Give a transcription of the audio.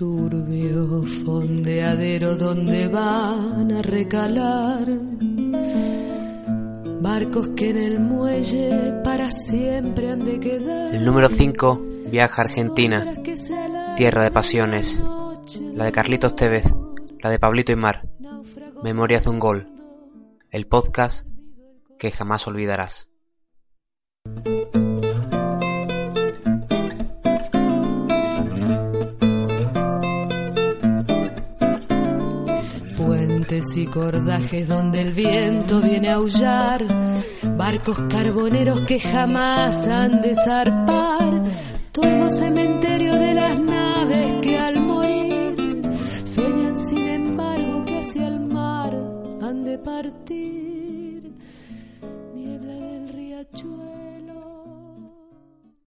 turbio fondeadero donde van a recalar barcos que en el muelle para siempre han de quedar. El número 5 viaja a Argentina, tierra de pasiones, la de Carlitos Tevez, la de Pablito y Mar, Memorias de un gol, el podcast que jamás olvidarás. Y cordajes donde el viento viene a aullar, barcos carboneros que jamás han de zarpar, todo cementerio de las naves que al morir sueñan sin embargo que hacia el mar han de partir, niebla del riachuelo